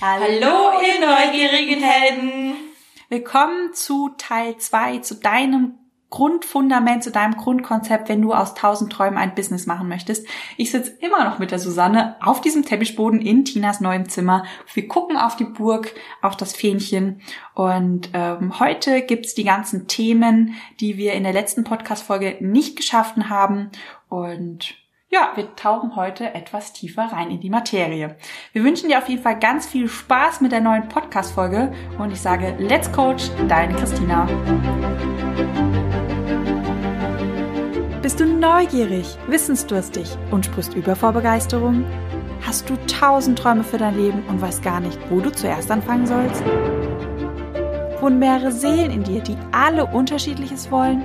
Hallo, ihr neugierigen Helden! Willkommen zu Teil 2, zu deinem Grundfundament, zu deinem Grundkonzept, wenn du aus tausend Träumen ein Business machen möchtest. Ich sitze immer noch mit der Susanne auf diesem Teppichboden in Tinas neuem Zimmer. Wir gucken auf die Burg, auf das Fähnchen. Und ähm, heute gibt's die ganzen Themen, die wir in der letzten Podcast-Folge nicht geschaffen haben. Und ja, wir tauchen heute etwas tiefer rein in die Materie. Wir wünschen dir auf jeden Fall ganz viel Spaß mit der neuen Podcast-Folge und ich sage, let's coach, deine Christina. Bist du neugierig, wissensdurstig und sprichst über vor Begeisterung? Hast du tausend Träume für dein Leben und weißt gar nicht, wo du zuerst anfangen sollst? Wohnen mehrere Seelen in dir, die alle unterschiedliches wollen?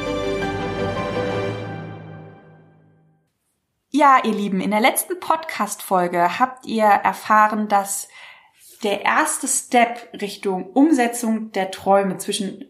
Ja, ihr Lieben, in der letzten Podcast-Folge habt ihr erfahren, dass der erste Step Richtung Umsetzung der Träume zwischen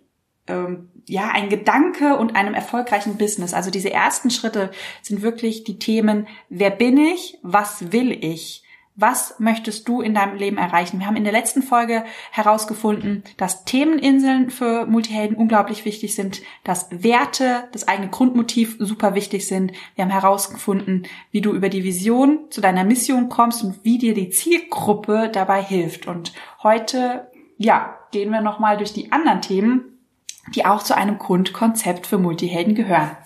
ähm, ja ein Gedanke und einem erfolgreichen Business. Also diese ersten Schritte sind wirklich die Themen: Wer bin ich? Was will ich? Was möchtest du in deinem Leben erreichen? Wir haben in der letzten Folge herausgefunden, dass Themeninseln für Multihelden unglaublich wichtig sind, dass Werte, das eigene Grundmotiv super wichtig sind. Wir haben herausgefunden, wie du über die Vision zu deiner Mission kommst und wie dir die Zielgruppe dabei hilft. Und heute, ja, gehen wir nochmal durch die anderen Themen, die auch zu einem Grundkonzept für Multihelden gehören.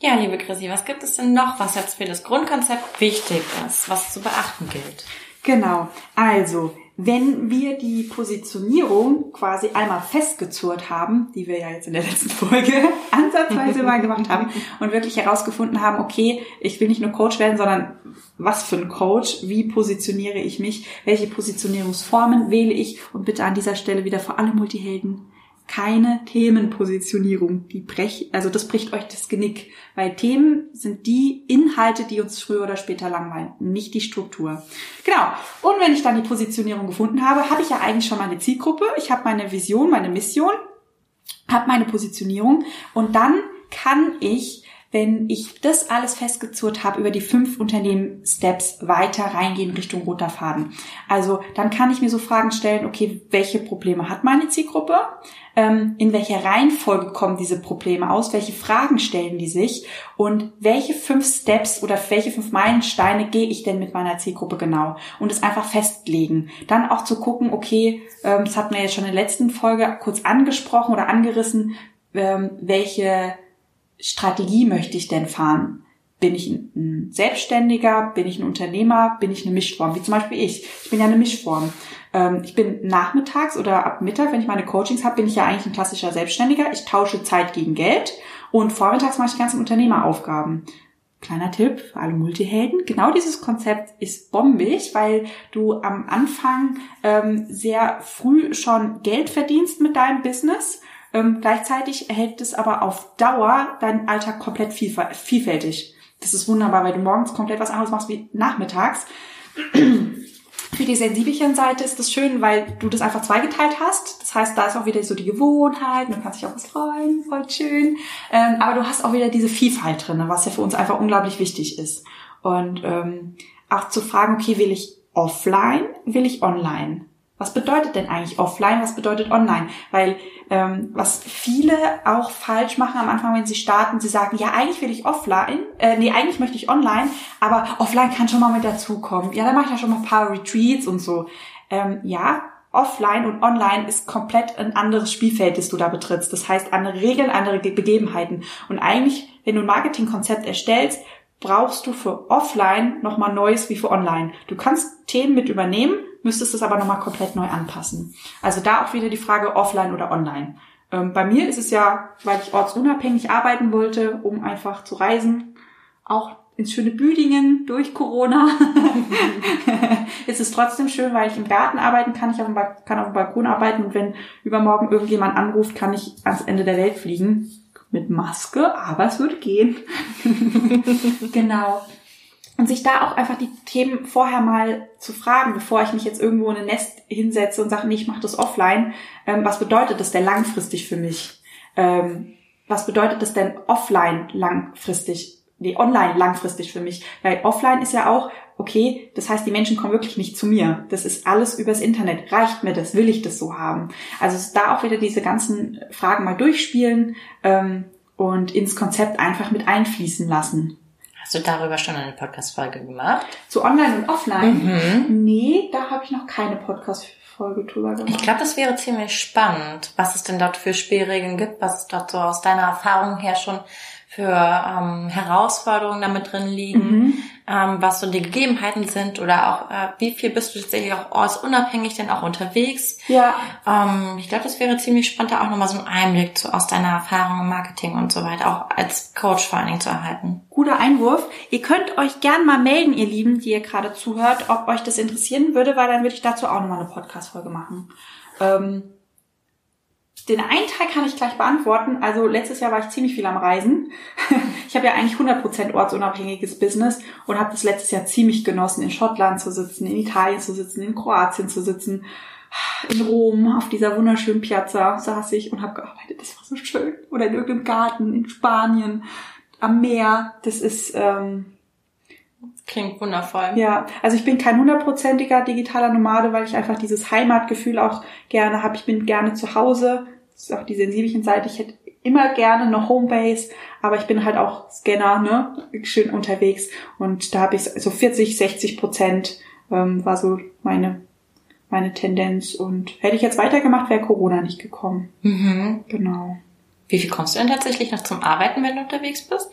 Ja, liebe Chrissy, was gibt es denn noch, was jetzt für das Grundkonzept wichtig ist, was zu beachten gilt? Genau. Also, wenn wir die Positionierung quasi einmal festgezurrt haben, die wir ja jetzt in der letzten Folge ansatzweise mal gemacht haben und wirklich herausgefunden haben, okay, ich will nicht nur Coach werden, sondern was für ein Coach, wie positioniere ich mich, welche Positionierungsformen wähle ich und bitte an dieser Stelle wieder für alle Multihelden keine Themenpositionierung. Die brech, also das bricht euch das Genick, weil Themen sind die Inhalte, die uns früher oder später langweilen, nicht die Struktur. Genau. Und wenn ich dann die Positionierung gefunden habe, habe ich ja eigentlich schon meine Zielgruppe, ich habe meine Vision, meine Mission, habe meine Positionierung und dann kann ich wenn ich das alles festgezurrt habe, über die fünf Unternehmen-Steps weiter reingehen Richtung roter Faden. Also dann kann ich mir so Fragen stellen, okay, welche Probleme hat meine Zielgruppe? Ähm, in welcher Reihenfolge kommen diese Probleme aus? Welche Fragen stellen die sich? Und welche fünf Steps oder welche fünf Meilensteine gehe ich denn mit meiner Zielgruppe genau? Und es einfach festlegen. Dann auch zu gucken, okay, ähm, das hatten wir jetzt schon in der letzten Folge kurz angesprochen oder angerissen, ähm, welche Strategie möchte ich denn fahren? Bin ich ein Selbstständiger? Bin ich ein Unternehmer? Bin ich eine Mischform? Wie zum Beispiel ich. Ich bin ja eine Mischform. Ähm, ich bin nachmittags oder ab Mittag, wenn ich meine Coachings habe, bin ich ja eigentlich ein klassischer Selbstständiger. Ich tausche Zeit gegen Geld und vormittags mache ich ganze Unternehmeraufgaben. Kleiner Tipp für alle Multihelden. Genau dieses Konzept ist bombig, weil du am Anfang ähm, sehr früh schon Geld verdienst mit deinem Business ähm, gleichzeitig erhält es aber auf Dauer deinen Alltag komplett vielfältig. Das ist wunderbar, weil du morgens komplett was anderes machst wie nachmittags. Für die sensibelchen Seite ist das schön, weil du das einfach zweigeteilt hast. Das heißt, da ist auch wieder so die Gewohnheit, du kannst dich auch was freuen, voll schön. Ähm, aber du hast auch wieder diese Vielfalt drin, was ja für uns einfach unglaublich wichtig ist. Und ähm, auch zu fragen, okay, will ich offline, will ich online? Was bedeutet denn eigentlich offline? Was bedeutet online? Weil ähm, was viele auch falsch machen am Anfang, wenn sie starten, sie sagen, ja, eigentlich will ich offline, äh, nee, eigentlich möchte ich online, aber offline kann schon mal mit dazukommen. Ja, dann mache ich ja schon mal ein paar Retreats und so. Ähm, ja, offline und online ist komplett ein anderes Spielfeld, das du da betrittst. Das heißt, andere Regeln, andere Begebenheiten. Und eigentlich, wenn du ein Marketingkonzept erstellst, brauchst du für offline nochmal Neues wie für online. Du kannst Themen mit übernehmen, müsstest es aber nochmal komplett neu anpassen. Also da auch wieder die Frage offline oder online. Ähm, bei mir ist es ja, weil ich ortsunabhängig arbeiten wollte, um einfach zu reisen, auch ins schöne Büdingen durch Corona. es ist trotzdem schön, weil ich im Garten arbeiten kann, ich kann auf dem Balkon arbeiten und wenn übermorgen irgendjemand anruft, kann ich ans Ende der Welt fliegen. Mit Maske, aber es wird gehen. genau. Und sich da auch einfach die Themen vorher mal zu fragen, bevor ich mich jetzt irgendwo in ein Nest hinsetze und sage, nee, ich mache das offline. Ähm, was bedeutet das denn langfristig für mich? Ähm, was bedeutet das denn offline langfristig? Nee, online langfristig für mich. Weil offline ist ja auch, okay, das heißt, die Menschen kommen wirklich nicht zu mir. Das ist alles übers Internet. Reicht mir das? Will ich das so haben? Also da auch wieder diese ganzen Fragen mal durchspielen ähm, und ins Konzept einfach mit einfließen lassen. Hast du darüber schon eine Podcast-Folge gemacht? Zu Online und Offline? Mhm. Nee, da habe ich noch keine Podcast-Folge drüber gemacht. Ich glaube, das wäre ziemlich spannend, was es denn dort für Spielregeln gibt, was es dort so aus deiner Erfahrung her schon für ähm, Herausforderungen damit drin liegen, mhm. Ähm, was so die Gegebenheiten sind oder auch äh, wie viel bist du tatsächlich auch ortsunabhängig denn auch unterwegs. Ja. Ähm, ich glaube, das wäre ziemlich spannend, da auch nochmal so einen Einblick zu, aus deiner Erfahrung im Marketing und so weiter, auch als Coach vor allen Dingen zu erhalten. Guter Einwurf. Ihr könnt euch gern mal melden, ihr Lieben, die ihr gerade zuhört, ob euch das interessieren würde, weil dann würde ich dazu auch nochmal eine Podcast-Folge machen. Ähm, den einen Teil kann ich gleich beantworten. Also letztes Jahr war ich ziemlich viel am Reisen. Ich habe ja eigentlich 100% ortsunabhängiges Business und habe das letztes Jahr ziemlich genossen, in Schottland zu sitzen, in Italien zu sitzen, in Kroatien zu sitzen, in Rom auf dieser wunderschönen Piazza saß ich und habe gearbeitet. Das war so schön. Oder in irgendeinem Garten in Spanien am Meer. Das ist ähm, Klingt wundervoll. Ja, also ich bin kein hundertprozentiger digitaler Nomade, weil ich einfach dieses Heimatgefühl auch gerne habe. Ich bin gerne zu Hause, ist auch die sensibelchen Seite. Ich hätte immer gerne eine Homebase, aber ich bin halt auch Scanner, ne, schön unterwegs. Und da habe ich so 40, 60 Prozent ähm, war so meine meine Tendenz. Und hätte ich jetzt weitergemacht, wäre Corona nicht gekommen. Mhm. Genau. Wie viel kommst du denn tatsächlich noch zum Arbeiten, wenn du unterwegs bist?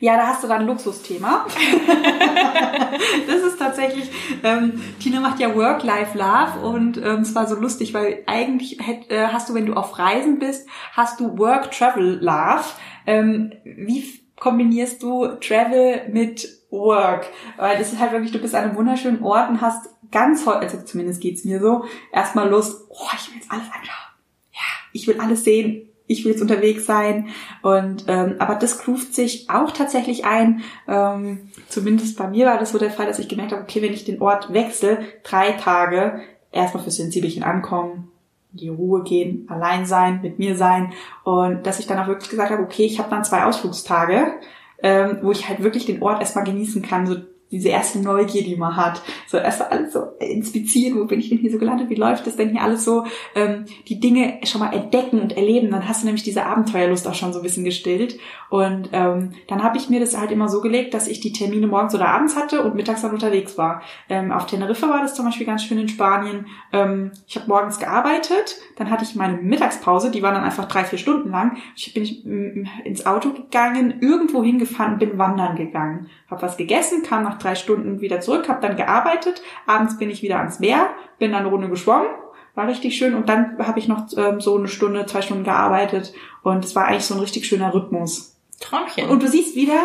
Ja, da hast du dann ein Luxusthema. das ist tatsächlich, ähm, Tina macht ja Work-Life-Love und ähm, es war so lustig, weil eigentlich hätt, äh, hast du, wenn du auf Reisen bist, hast du Work-Travel-Love. Ähm, wie kombinierst du Travel mit Work? Weil das ist halt wirklich, du bist an einem wunderschönen Ort und hast ganz häufig, also zumindest geht's mir so, erstmal Lust, oh, ich will jetzt alles anschauen. Ja, ich will alles sehen ich will jetzt unterwegs sein. Und ähm, aber das kluft sich auch tatsächlich ein. Ähm, zumindest bei mir war das so der Fall, dass ich gemerkt habe, okay, wenn ich den Ort wechsle, drei Tage erstmal fürs Sensibelchen ankommen, in die Ruhe gehen, allein sein, mit mir sein und dass ich dann auch wirklich gesagt habe, okay, ich habe dann zwei Ausflugstage, ähm, wo ich halt wirklich den Ort erstmal genießen kann, so diese erste Neugier, die man hat. So erstmal alles so inspizieren, wo bin ich denn hier so gelandet, wie läuft das denn hier alles so, ähm, die Dinge schon mal entdecken und erleben. Dann hast du nämlich diese Abenteuerlust auch schon so ein bisschen gestillt. Und ähm, dann habe ich mir das halt immer so gelegt, dass ich die Termine morgens oder abends hatte und mittags dann unterwegs war. Ähm, auf Teneriffa war das zum Beispiel ganz schön in Spanien. Ähm, ich habe morgens gearbeitet, dann hatte ich meine Mittagspause, die war dann einfach drei, vier Stunden lang. Ich bin ins Auto gegangen, irgendwo hingefahren, bin wandern gegangen, habe was gegessen, kam nach drei Stunden wieder zurück, habe dann gearbeitet, abends bin ich wieder ans Meer, bin dann eine Runde geschwommen, war richtig schön und dann habe ich noch ähm, so eine Stunde, zwei Stunden gearbeitet und es war eigentlich so ein richtig schöner Rhythmus. Träumchen. Und du siehst wieder,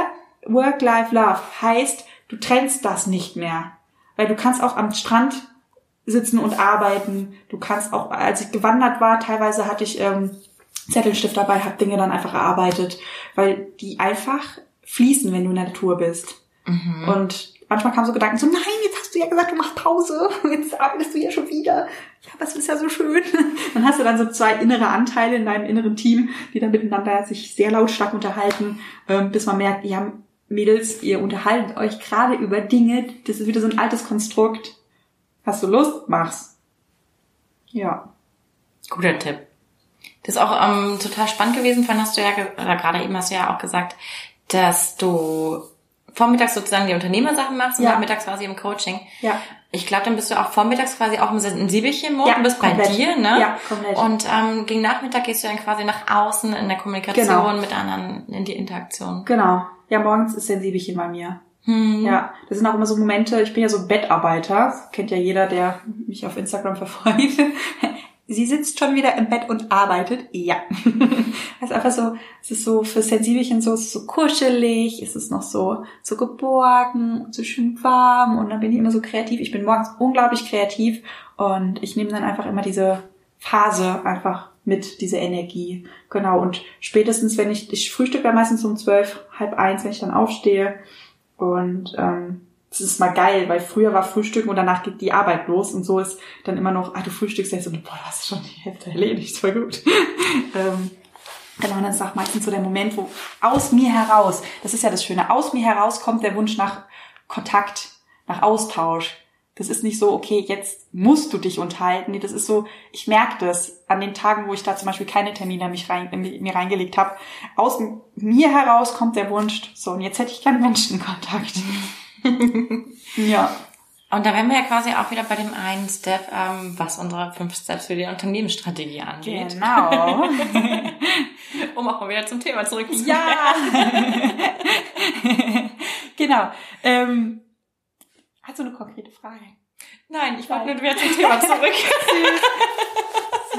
Work-Life-Love heißt, du trennst das nicht mehr. Weil du kannst auch am Strand sitzen und arbeiten. Du kannst auch, als ich gewandert war, teilweise hatte ich ähm, Zettelstift dabei, habe Dinge dann einfach erarbeitet, weil die einfach fließen, wenn du in der Natur bist. Mhm. Und manchmal kamen so Gedanken so, nein, jetzt hast du ja gesagt, du machst Pause, jetzt arbeitest du ja schon wieder. Ja, das ist ja so schön. Dann hast du dann so zwei innere Anteile in deinem inneren Team, die dann miteinander sich sehr lautstark unterhalten, ähm, bis man merkt, ja, Mädels, ihr unterhaltet euch gerade über Dinge, das ist wieder so ein altes Konstrukt. Hast du Lust? Mach's. Ja. Guter Tipp. Das ist auch ähm, total spannend gewesen, vorhin hast du ja, oder gerade eben hast du ja auch gesagt, dass du vormittags sozusagen die Unternehmersachen machst und ja. nachmittags quasi im Coaching. Ja. Ich glaube, dann bist du auch vormittags quasi auch im Sensibelchen-Mode. Ja, du bist komplett. bei dir, ne? Ja, komplett. Und ähm, gegen Nachmittag gehst du dann quasi nach außen in der Kommunikation genau. mit anderen, in die Interaktion. Genau. Ja, morgens ist Sensibelchen bei mir. Hm. Ja, das sind auch immer so Momente, ich bin ja so Bettarbeiter, das kennt ja jeder, der mich auf Instagram verfolgt. sie sitzt schon wieder im Bett und arbeitet. Ja. es ist einfach so, es ist so für Sensibelchen so, es ist so kuschelig, es ist noch so, so geborgen, so schön warm und dann bin ich immer so kreativ. Ich bin morgens unglaublich kreativ und ich nehme dann einfach immer diese Phase einfach mit, diese Energie. Genau. Und spätestens, wenn ich, ich frühstücke ja meistens um zwölf, halb eins, wenn ich dann aufstehe und, ähm, das ist mal geil, weil früher war Frühstücken und danach geht die Arbeit los und so ist dann immer noch, ah, du frühstückst jetzt und boah, du hast schon die Hälfte erledigt, voll gut. ähm, genau, und dann ist auch meistens so der Moment, wo aus mir heraus, das ist ja das Schöne, aus mir heraus kommt der Wunsch nach Kontakt, nach Austausch. Das ist nicht so, okay, jetzt musst du dich unterhalten. Nee, das ist so, ich merke das an den Tagen, wo ich da zum Beispiel keine Termine mich rein, mir reingelegt habe. Aus mir heraus kommt der Wunsch, so, und jetzt hätte ich keinen Menschenkontakt. ja. Und da wären wir ja quasi auch wieder bei dem einen Step, ähm, was unsere fünf Steps für die Unternehmensstrategie angeht. Genau. um auch mal wieder zum Thema zurückzukommen. Ja. genau. Ähm, hast du eine konkrete Frage? Nein, ich wollte nur wieder zum Thema zurück.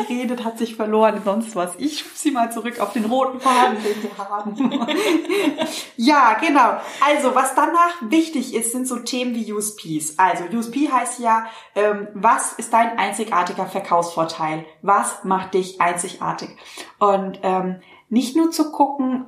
Sie redet, hat sich verloren, sonst was. Ich schub sie mal zurück auf den roten Faden, den wir haben. ja, genau. Also, was danach wichtig ist, sind so Themen wie USPs. Also, USP heißt ja, ähm, was ist dein einzigartiger Verkaufsvorteil? Was macht dich einzigartig? Und ähm, nicht nur zu gucken,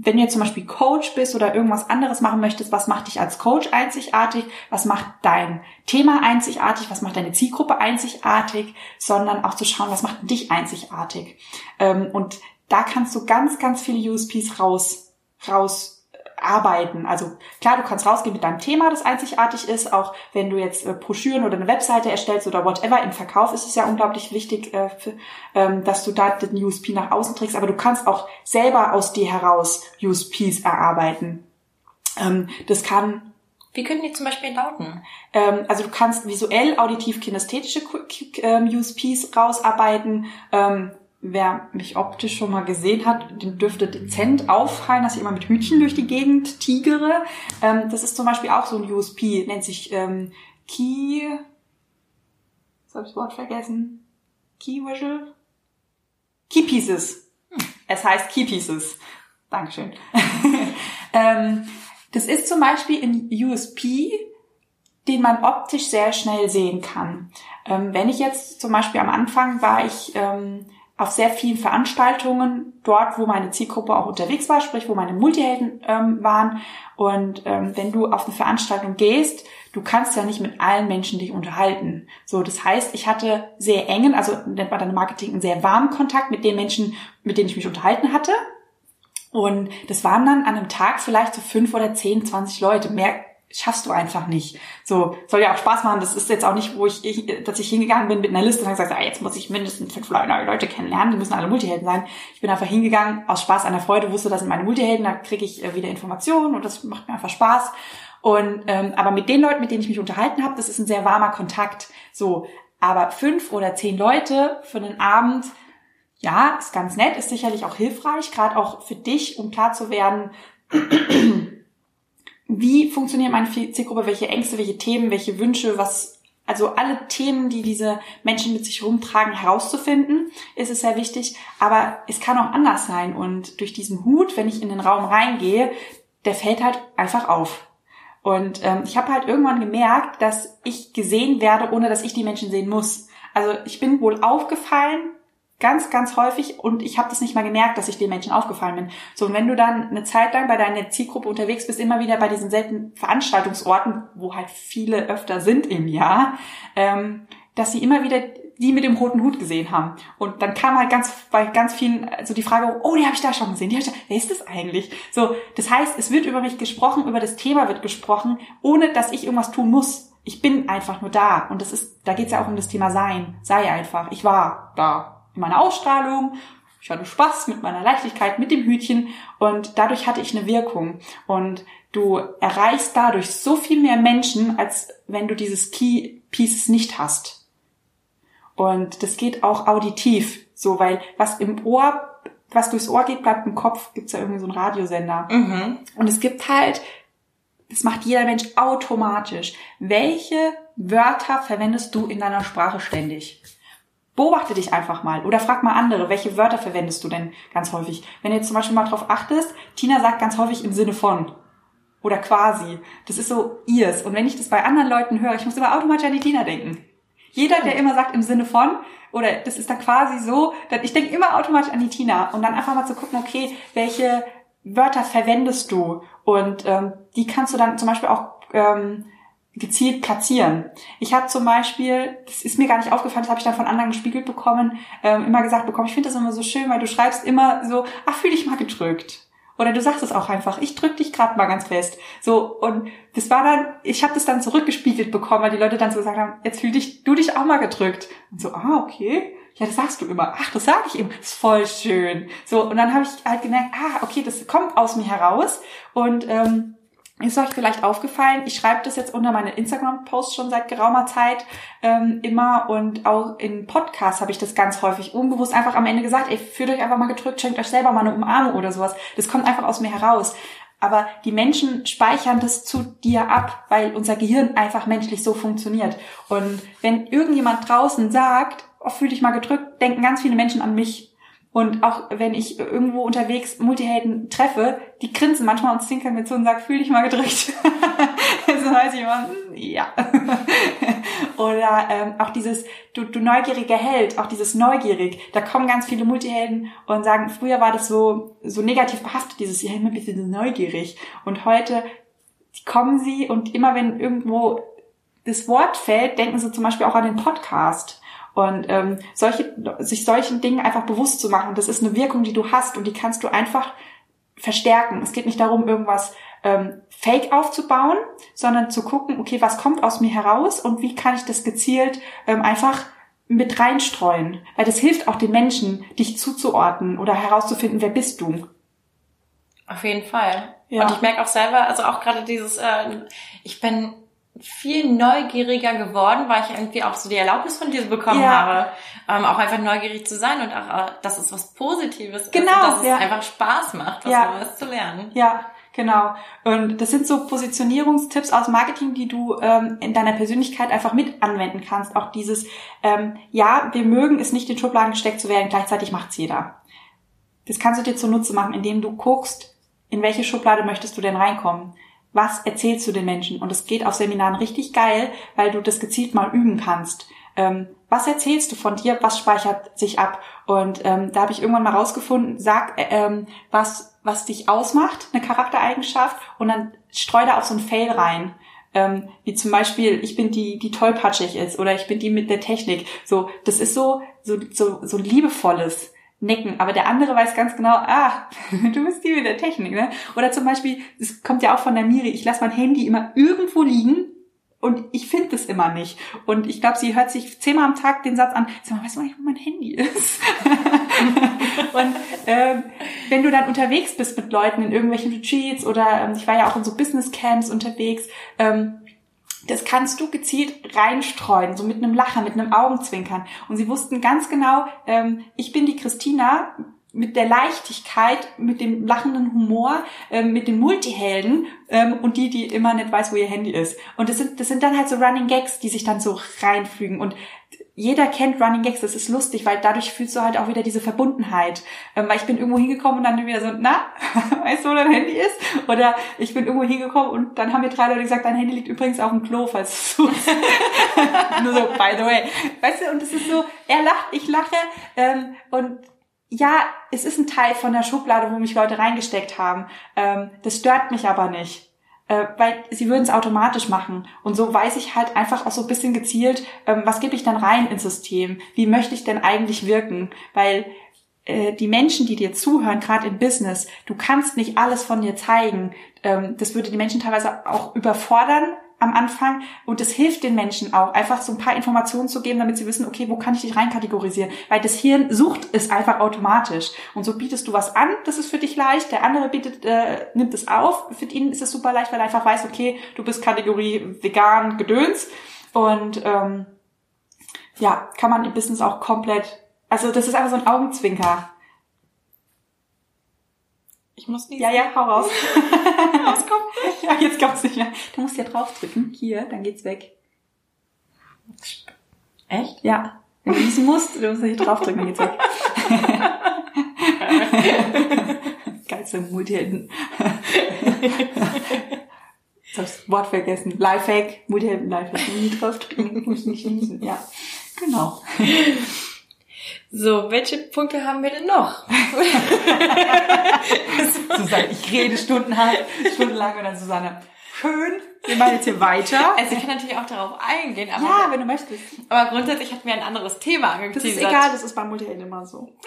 wenn du jetzt zum Beispiel Coach bist oder irgendwas anderes machen möchtest, was macht dich als Coach einzigartig? Was macht dein Thema einzigartig? Was macht deine Zielgruppe einzigartig? Sondern auch zu schauen, was macht dich einzigartig? Ähm, und da kannst du ganz, ganz viele USPs raus, raus arbeiten. Also klar, du kannst rausgehen mit deinem Thema, das einzigartig ist. Auch wenn du jetzt äh, Broschüren oder eine Webseite erstellst oder whatever, im Verkauf ist es ja unglaublich wichtig, äh, für, ähm, dass du da den USP nach außen trägst. Aber du kannst auch selber aus dir heraus USPs erarbeiten. Ähm, das kann wie können die zum Beispiel lauten? Ähm, also du kannst visuell, auditiv, kinästhetische ähm, USPs rausarbeiten. Ähm, wer mich optisch schon mal gesehen hat, dem dürfte dezent auffallen, dass ich immer mit Hütchen durch die Gegend tigere. Ähm, das ist zum Beispiel auch so ein USP, nennt sich ähm, Key. Was habe ich das Wort vergessen? Key Visual? Key Pieces. Es heißt Key Pieces. Dankeschön. ähm, das ist zum Beispiel ein USP, den man optisch sehr schnell sehen kann. Ähm, wenn ich jetzt zum Beispiel am Anfang war ich ähm, auf sehr vielen Veranstaltungen dort, wo meine Zielgruppe auch unterwegs war, sprich wo meine Multihelden ähm, waren. Und ähm, wenn du auf eine Veranstaltung gehst, du kannst ja nicht mit allen Menschen dich unterhalten. So, das heißt, ich hatte sehr engen, also nennt man dann Marketing einen sehr warmen Kontakt mit den Menschen, mit denen ich mich unterhalten hatte. Und das waren dann an einem Tag vielleicht so fünf oder zehn, zwanzig Leute. Mehr schaffst du einfach nicht. So, soll ja auch Spaß machen. Das ist jetzt auch nicht, wo ich, ich dass ich hingegangen bin mit einer Liste und habe gesagt, ah, jetzt muss ich mindestens fünf neue Leute kennenlernen, die müssen alle Multihelden sein. Ich bin einfach hingegangen, aus Spaß an der Freude, wusste, das sind meine Multihelden, da kriege ich äh, wieder Informationen und das macht mir einfach Spaß. Und ähm, aber mit den Leuten, mit denen ich mich unterhalten habe, das ist ein sehr warmer Kontakt. So, aber fünf oder zehn Leute für einen Abend, ja, ist ganz nett, ist sicherlich auch hilfreich, gerade auch für dich, um klar zu werden, wie funktioniert meine Zielgruppe, welche Ängste, welche Themen, welche Wünsche, was, also alle Themen, die diese Menschen mit sich rumtragen, herauszufinden, ist es sehr wichtig. Aber es kann auch anders sein. Und durch diesen Hut, wenn ich in den Raum reingehe, der fällt halt einfach auf. Und ähm, ich habe halt irgendwann gemerkt, dass ich gesehen werde, ohne dass ich die Menschen sehen muss. Also ich bin wohl aufgefallen Ganz, ganz häufig und ich habe das nicht mal gemerkt, dass ich den Menschen aufgefallen bin. So, und wenn du dann eine Zeit lang bei deiner Zielgruppe unterwegs bist, immer wieder bei diesen seltenen Veranstaltungsorten, wo halt viele öfter sind im Jahr, ähm, dass sie immer wieder die mit dem roten Hut gesehen haben. Und dann kam halt ganz bei ganz vielen so die Frage, oh, die habe ich da schon gesehen. Die hab ich da, wer ist das eigentlich? So, das heißt, es wird über mich gesprochen, über das Thema wird gesprochen, ohne dass ich irgendwas tun muss. Ich bin einfach nur da. Und das ist, da geht's ja auch um das Thema Sein. Sei einfach. Ich war da meiner Ausstrahlung. Ich hatte Spaß mit meiner Leichtigkeit, mit dem Hütchen und dadurch hatte ich eine Wirkung. Und du erreichst dadurch so viel mehr Menschen, als wenn du dieses Key Pieces nicht hast. Und das geht auch auditiv, so, weil was im Ohr, was durchs Ohr geht, bleibt im Kopf, gibt's ja irgendwie so einen Radiosender. Mhm. Und es gibt halt, das macht jeder Mensch automatisch. Welche Wörter verwendest du in deiner Sprache ständig? Beobachte dich einfach mal oder frag mal andere, welche Wörter verwendest du denn ganz häufig? Wenn du jetzt zum Beispiel mal drauf achtest, Tina sagt ganz häufig im Sinne von oder quasi. Das ist so ihrs. Und wenn ich das bei anderen Leuten höre, ich muss immer automatisch an die Tina denken. Jeder, der immer sagt im Sinne von, oder das ist dann quasi so, ich denke immer automatisch an die Tina und dann einfach mal zu gucken, okay, welche Wörter verwendest du? Und ähm, die kannst du dann zum Beispiel auch ähm, gezielt platzieren. Ich habe zum Beispiel, das ist mir gar nicht aufgefallen, das habe ich dann von anderen gespiegelt bekommen, ähm, immer gesagt bekommen, ich finde das immer so schön, weil du schreibst immer so, ach, fühl dich mal gedrückt. Oder du sagst es auch einfach, ich drück dich gerade mal ganz fest. So, und das war dann, ich habe das dann zurückgespiegelt bekommen, weil die Leute dann so gesagt haben, jetzt fühl dich, du dich auch mal gedrückt. Und so, ah, okay. Ja, das sagst du immer. Ach, das sage ich eben. Ist voll schön. So, und dann habe ich halt gemerkt, ah, okay, das kommt aus mir heraus. Und ähm, ist euch vielleicht aufgefallen, ich schreibe das jetzt unter meine Instagram-Posts schon seit geraumer Zeit ähm, immer und auch in Podcasts habe ich das ganz häufig unbewusst einfach am Ende gesagt, ey, fühlt euch einfach mal gedrückt, schenkt euch selber mal eine Umarmung oder sowas. Das kommt einfach aus mir heraus. Aber die Menschen speichern das zu dir ab, weil unser Gehirn einfach menschlich so funktioniert. Und wenn irgendjemand draußen sagt, oh, fühl dich mal gedrückt, denken ganz viele Menschen an mich. Und auch wenn ich irgendwo unterwegs Multihelden treffe, die grinsen manchmal und zinkern mir zu und sagen, fühl dich mal gedrückt. so weiß ich immer, hm, ja. Oder ähm, auch dieses, du, du neugieriger Held, auch dieses neugierig. Da kommen ganz viele Multihelden und sagen, früher war das so, so negativ behaftet, dieses, ja, immer ein bisschen neugierig. Und heute kommen sie und immer wenn irgendwo das Wort fällt, denken sie zum Beispiel auch an den Podcast. Und ähm, solche, sich solchen Dingen einfach bewusst zu machen, das ist eine Wirkung, die du hast und die kannst du einfach verstärken. Es geht nicht darum, irgendwas ähm, fake aufzubauen, sondern zu gucken, okay, was kommt aus mir heraus und wie kann ich das gezielt ähm, einfach mit reinstreuen. Weil das hilft auch den Menschen, dich zuzuordnen oder herauszufinden, wer bist du. Auf jeden Fall. Ja. Und ich merke auch selber, also auch gerade dieses, äh, ich bin viel neugieriger geworden, weil ich irgendwie auch so die Erlaubnis von dir bekommen ja. habe, ähm, auch einfach neugierig zu sein und auch, äh, dass es was Positives genau, ist, dass ja. es einfach Spaß macht, was ja. Neues zu lernen. Ja, genau. Und das sind so Positionierungstipps aus Marketing, die du ähm, in deiner Persönlichkeit einfach mit anwenden kannst. Auch dieses, ähm, ja, wir mögen es nicht in Schubladen gesteckt zu werden, gleichzeitig macht's jeder. Das kannst du dir zunutze machen, indem du guckst, in welche Schublade möchtest du denn reinkommen was erzählst du den Menschen? Und es geht auf Seminaren richtig geil, weil du das gezielt mal üben kannst. Ähm, was erzählst du von dir? Was speichert sich ab? Und ähm, da habe ich irgendwann mal rausgefunden, sag, äh, ähm, was, was dich ausmacht, eine Charaktereigenschaft, und dann streu da auch so ein Fail rein. Ähm, wie zum Beispiel, ich bin die, die tollpatschig ist oder ich bin die mit der Technik. So, das ist so, so, so, so liebevolles nicken, aber der andere weiß ganz genau, ah, du bist die mit der Technik, ne? Oder zum Beispiel, es kommt ja auch von der Miri, ich lasse mein Handy immer irgendwo liegen und ich finde es immer nicht. Und ich glaube, sie hört sich zehnmal am Tag den Satz an, sag mal, weißt du eigentlich, wo mein Handy ist? und ähm, wenn du dann unterwegs bist mit Leuten in irgendwelchen Retreats oder ähm, ich war ja auch in so Business Camps unterwegs, ähm, das kannst du gezielt reinstreuen, so mit einem Lachen, mit einem Augenzwinkern. Und sie wussten ganz genau, ähm, ich bin die Christina mit der Leichtigkeit, mit dem lachenden Humor, ähm, mit den Multihelden ähm, und die, die immer nicht weiß, wo ihr Handy ist. Und das sind, das sind dann halt so Running Gags, die sich dann so reinfügen. Und jeder kennt Running Gags, das ist lustig, weil dadurch fühlst du halt auch wieder diese Verbundenheit. Ähm, weil ich bin irgendwo hingekommen und dann wieder so, na, weißt du, wo dein Handy ist? Oder ich bin irgendwo hingekommen und dann haben mir drei Leute gesagt, dein Handy liegt übrigens auf dem Klo, falls du Nur so, by the way. Weißt du, und es ist so, er lacht, ich lache ähm, und ja, es ist ein Teil von der Schublade, wo mich Leute reingesteckt haben. Ähm, das stört mich aber nicht äh, weil sie würden es automatisch machen. Und so weiß ich halt einfach auch so ein bisschen gezielt, ähm, was gebe ich dann rein ins System? Wie möchte ich denn eigentlich wirken? Weil äh, die Menschen, die dir zuhören, gerade im Business, du kannst nicht alles von dir zeigen. Ähm, das würde die Menschen teilweise auch überfordern, am Anfang und es hilft den Menschen auch, einfach so ein paar Informationen zu geben, damit sie wissen, okay, wo kann ich dich reinkategorisieren? Weil das Hirn sucht es einfach automatisch. Und so bietest du was an, das ist für dich leicht, der andere bietet, äh, nimmt es auf, für ihn ist es super leicht, weil er einfach weiß, okay, du bist Kategorie vegan, Gedöns. Und ähm, ja, kann man im Business auch komplett, also das ist einfach so ein Augenzwinker. Ich muss nicht. Ja, ja, hau raus. Rauskommen. ja, jetzt kommt's nicht mehr. Du musst hier draufdrücken. Hier, dann geht's weg. Echt? Ja. Wenn du niesen musst, du musst nicht draufdrücken, dann geht's weg. Geilste Multihelden. Ich hab das Wort vergessen. Lifehack, Multihelden, Lifehack. Nie draufdrücken, muss nicht niesen. Ja, genau. So, welche Punkte haben wir denn noch? Susanne, ich rede stundenlang, stundenlang und dann Susanne, schön, wir machen jetzt hier weiter. Also ich kann natürlich auch darauf eingehen, aber, Ja, wenn du möchtest. aber grundsätzlich hat mir ein anderes Thema Das angeteasert. ist egal, das ist bei Multihelden immer so.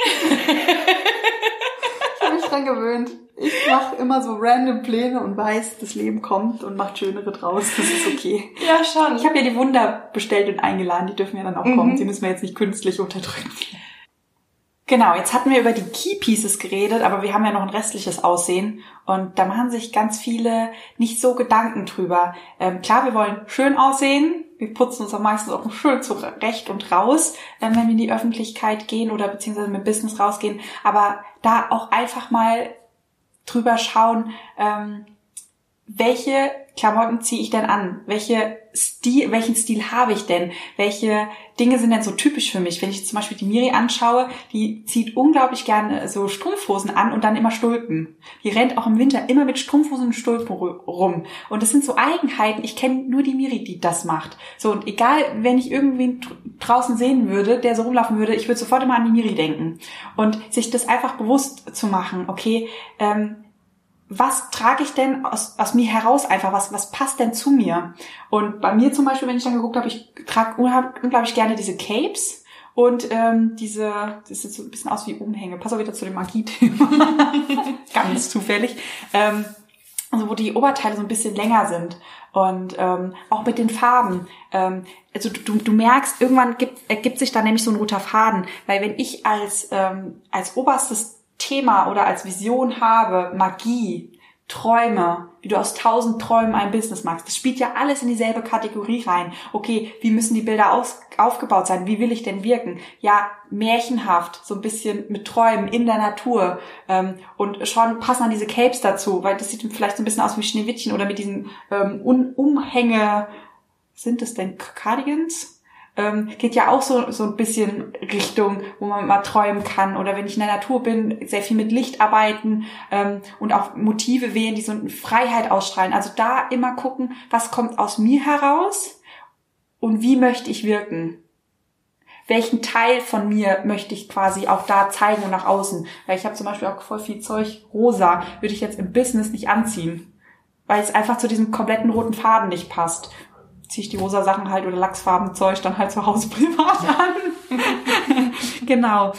ich habe mich dran gewöhnt. Ich mache immer so random Pläne und weiß, das Leben kommt und macht schönere draus. Das ist okay. Ja, schon. Ich habe ja die Wunder bestellt und eingeladen, die dürfen ja dann auch kommen. Die müssen wir jetzt nicht künstlich unterdrücken. Genau, jetzt hatten wir über die Key Pieces geredet, aber wir haben ja noch ein restliches Aussehen und da machen sich ganz viele nicht so Gedanken drüber. Ähm, klar, wir wollen schön aussehen, wir putzen uns am meisten auch schön zurecht und raus, ähm, wenn wir in die Öffentlichkeit gehen oder beziehungsweise mit Business rausgehen, aber da auch einfach mal drüber schauen, ähm, welche Klamotten ziehe ich denn an? Welche Stil, welchen Stil habe ich denn? Welche Dinge sind denn so typisch für mich? Wenn ich zum Beispiel die Miri anschaue, die zieht unglaublich gerne so Strumpfhosen an und dann immer Stulpen. Die rennt auch im Winter immer mit Strumpfhosen und Stulpen ru- rum. Und das sind so Eigenheiten. Ich kenne nur die Miri, die das macht. So, und egal, wenn ich irgendwen dr- draußen sehen würde, der so rumlaufen würde, ich würde sofort immer an die Miri denken. Und sich das einfach bewusst zu machen, okay, ähm, was trage ich denn aus, aus mir heraus einfach? Was, was passt denn zu mir? Und bei mir zum Beispiel, wenn ich dann geguckt habe, ich trage unglaublich gerne diese Capes und ähm, diese, das sieht so ein bisschen aus wie Umhänge. Pass auch wieder zu dem Magie-Thema. Ganz zufällig. Ähm, also wo die Oberteile so ein bisschen länger sind und ähm, auch mit den Farben. Ähm, also du, du merkst, irgendwann gibt, ergibt sich da nämlich so ein roter Faden, weil wenn ich als ähm, als oberstes Thema oder als Vision habe, Magie, Träume, wie du aus tausend Träumen ein Business machst. Das spielt ja alles in dieselbe Kategorie rein. Okay, wie müssen die Bilder aus, aufgebaut sein? Wie will ich denn wirken? Ja, märchenhaft, so ein bisschen mit Träumen in der Natur. Ähm, und schon passen dann diese Capes dazu, weil das sieht vielleicht so ein bisschen aus wie Schneewittchen oder mit diesen ähm, Un Umhänge, sind es denn Cardigans? Ähm, geht ja auch so, so ein bisschen Richtung, wo man mal träumen kann. Oder wenn ich in der Natur bin, sehr viel mit Licht arbeiten ähm, und auch Motive wählen, die so eine Freiheit ausstrahlen. Also da immer gucken, was kommt aus mir heraus und wie möchte ich wirken. Welchen Teil von mir möchte ich quasi auch da zeigen und nach außen? Weil ich habe zum Beispiel auch voll viel Zeug rosa, würde ich jetzt im Business nicht anziehen. Weil es einfach zu diesem kompletten roten Faden nicht passt ziehe ich die rosa Sachen halt oder Lachsfarbenzeug dann halt zu Hause privat an. genau.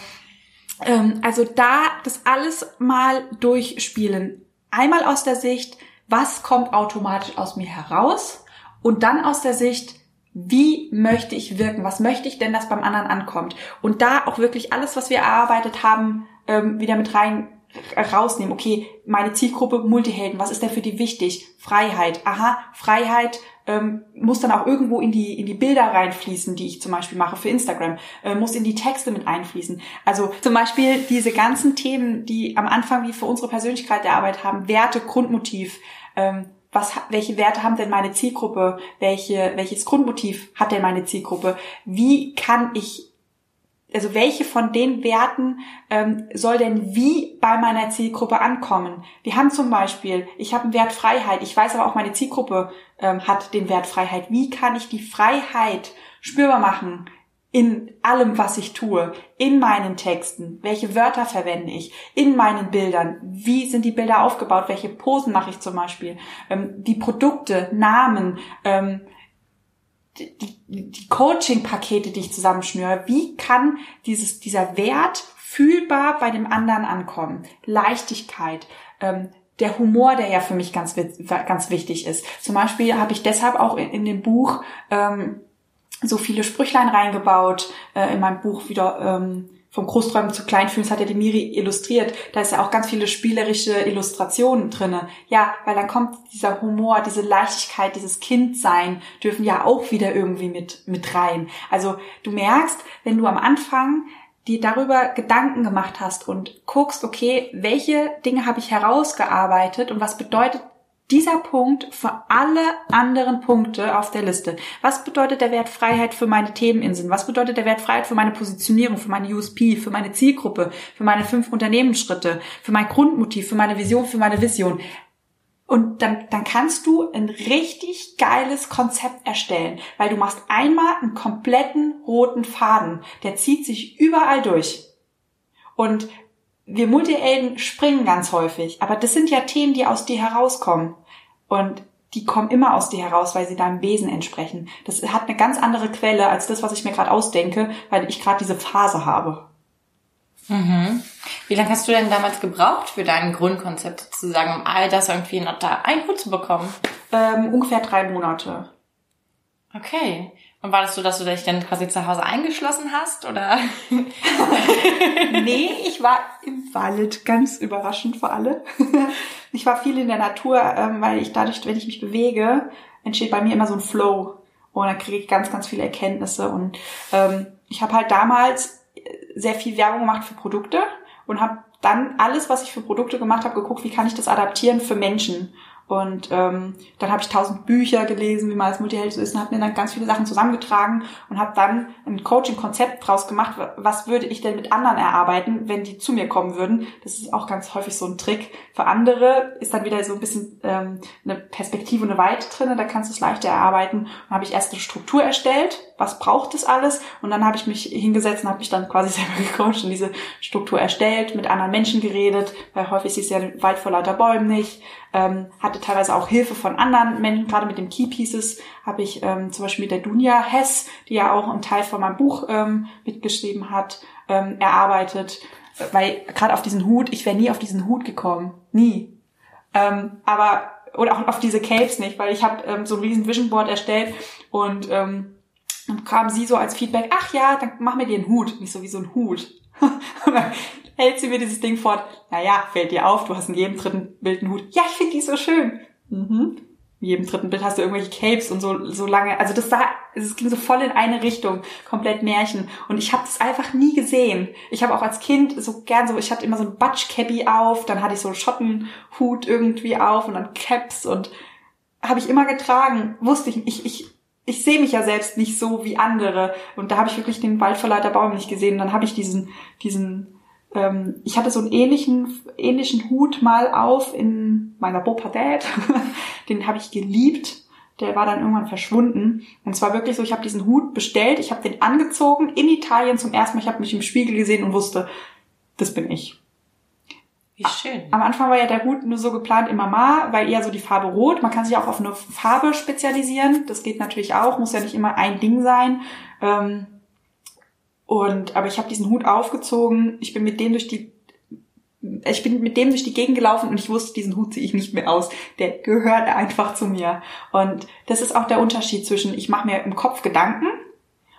Ähm, also da das alles mal durchspielen. Einmal aus der Sicht, was kommt automatisch aus mir heraus? Und dann aus der Sicht, wie möchte ich wirken? Was möchte ich denn, dass beim anderen ankommt? Und da auch wirklich alles, was wir erarbeitet haben, ähm, wieder mit rein rausnehmen. Okay, meine Zielgruppe Multihelden, was ist denn für die wichtig? Freiheit. Aha, Freiheit ähm, muss dann auch irgendwo in die in die Bilder reinfließen, die ich zum Beispiel mache für Instagram, äh, muss in die Texte mit einfließen. Also zum Beispiel diese ganzen Themen, die am Anfang wie für unsere Persönlichkeit der Arbeit haben, Werte, Grundmotiv. Ähm, was, welche Werte haben denn meine Zielgruppe? Welche, welches Grundmotiv hat denn meine Zielgruppe? Wie kann ich also welche von den Werten ähm, soll denn wie bei meiner Zielgruppe ankommen? Wir haben zum Beispiel, ich habe einen Wert Freiheit, ich weiß aber auch meine Zielgruppe ähm, hat den Wert Freiheit. Wie kann ich die Freiheit spürbar machen in allem, was ich tue, in meinen Texten? Welche Wörter verwende ich? In meinen Bildern? Wie sind die Bilder aufgebaut? Welche Posen mache ich zum Beispiel? Ähm, die Produkte, Namen, ähm, die, die Coaching-Pakete, die ich zusammenschnüre, wie kann dieses, dieser Wert fühlbar bei dem anderen ankommen? Leichtigkeit, ähm, der Humor, der ja für mich ganz, ganz wichtig ist. Zum Beispiel habe ich deshalb auch in, in dem Buch ähm, so viele Sprüchlein reingebaut, äh, in meinem Buch wieder ähm, vom Großträumen zu Kleinfühlen, das hat ja die Miri illustriert. Da ist ja auch ganz viele spielerische Illustrationen drinne. Ja, weil dann kommt dieser Humor, diese Leichtigkeit, dieses Kindsein dürfen ja auch wieder irgendwie mit, mit rein. Also du merkst, wenn du am Anfang dir darüber Gedanken gemacht hast und guckst, okay, welche Dinge habe ich herausgearbeitet und was bedeutet dieser Punkt für alle anderen Punkte auf der Liste. Was bedeutet der Wert Freiheit für meine Themeninseln? Was bedeutet der Wert Freiheit für meine Positionierung, für meine USP, für meine Zielgruppe, für meine fünf Unternehmensschritte, für mein Grundmotiv, für meine Vision, für meine Vision? Und dann, dann kannst du ein richtig geiles Konzept erstellen, weil du machst einmal einen kompletten roten Faden, der zieht sich überall durch. Und wir Multielden springen ganz häufig, aber das sind ja Themen, die aus dir herauskommen. Und die kommen immer aus dir heraus, weil sie deinem Wesen entsprechen. Das hat eine ganz andere Quelle als das, was ich mir gerade ausdenke, weil ich gerade diese Phase habe. Mhm. Wie lange hast du denn damals gebraucht für dein Grundkonzept sozusagen, um all das irgendwie noch da einen Hut zu bekommen? Ähm, ungefähr drei Monate. Okay. Und war das so, dass du dich dann quasi zu Hause eingeschlossen hast, oder? nee, ich war im Wald, ganz überraschend für alle. ich war viel in der Natur, ähm, weil ich dadurch, wenn ich mich bewege, entsteht bei mir immer so ein Flow. Und dann kriege ich ganz, ganz viele Erkenntnisse. Und ähm, ich habe halt damals sehr viel Werbung gemacht für Produkte und habe dann alles, was ich für Produkte gemacht habe, geguckt, wie kann ich das adaptieren für Menschen. Und ähm, dann habe ich tausend Bücher gelesen, wie man als Multiheld so ist, und habe mir dann ganz viele Sachen zusammengetragen und habe dann ein Coaching-Konzept draus gemacht. Was würde ich denn mit anderen erarbeiten, wenn die zu mir kommen würden? Das ist auch ganz häufig so ein Trick. Für andere ist dann wieder so ein bisschen ähm, eine Perspektive, eine Weite drin, da kannst du es leichter erarbeiten. Dann habe ich erst eine Struktur erstellt, was braucht das alles? Und dann habe ich mich hingesetzt und habe mich dann quasi selber gecoacht und diese Struktur erstellt, mit anderen Menschen geredet, weil häufig ist ja Wald vor lauter Bäumen nicht ähm, hatte teilweise auch Hilfe von anderen Menschen, gerade mit den Key Pieces habe ich ähm, zum Beispiel mit der Dunja Hess, die ja auch einen Teil von meinem Buch ähm, mitgeschrieben hat, ähm, erarbeitet, weil gerade auf diesen Hut, ich wäre nie auf diesen Hut gekommen, nie. Ähm, aber oder auch auf diese Capes nicht, weil ich habe ähm, so ein riesen Vision Board erstellt und ähm, dann kam sie so als Feedback, ach ja, dann mach mir einen Hut. Nicht so wie so ein Hut. hält sie mir dieses Ding fort. Naja, fällt dir auf, du hast in jedem dritten Bild einen Hut. Ja, ich finde die so schön. Mhm. In jedem dritten Bild hast du irgendwelche Capes und so, so lange. Also das war, es ging so voll in eine Richtung, komplett Märchen. Und ich habe das einfach nie gesehen. Ich habe auch als Kind so gern so, ich hatte immer so ein Butch-Cappy auf, dann hatte ich so einen Schottenhut irgendwie auf und dann Caps und habe ich immer getragen. Wusste ich, ich, ich, ich sehe mich ja selbst nicht so wie andere. Und da habe ich wirklich den Wald vor lauter Baum nicht gesehen. Und dann habe ich diesen, diesen ähm, ich hatte so einen ähnlichen, ähnlichen Hut mal auf in meiner Bopa Dad. Den habe ich geliebt. Der war dann irgendwann verschwunden. Und zwar wirklich so, ich habe diesen Hut bestellt, ich habe den angezogen in Italien zum ersten Mal. Ich habe mich im Spiegel gesehen und wusste, das bin ich. Wie schön. Am Anfang war ja der Hut nur so geplant in Mama, weil eher so die Farbe rot. Man kann sich auch auf eine Farbe spezialisieren. Das geht natürlich auch, muss ja nicht immer ein Ding sein. Ähm, und aber ich habe diesen Hut aufgezogen. Ich bin mit dem durch die ich bin mit dem durch die Gegend gelaufen und ich wusste, diesen Hut ziehe ich nicht mehr aus. Der gehört einfach zu mir. Und das ist auch der Unterschied zwischen, ich mache mir im Kopf Gedanken,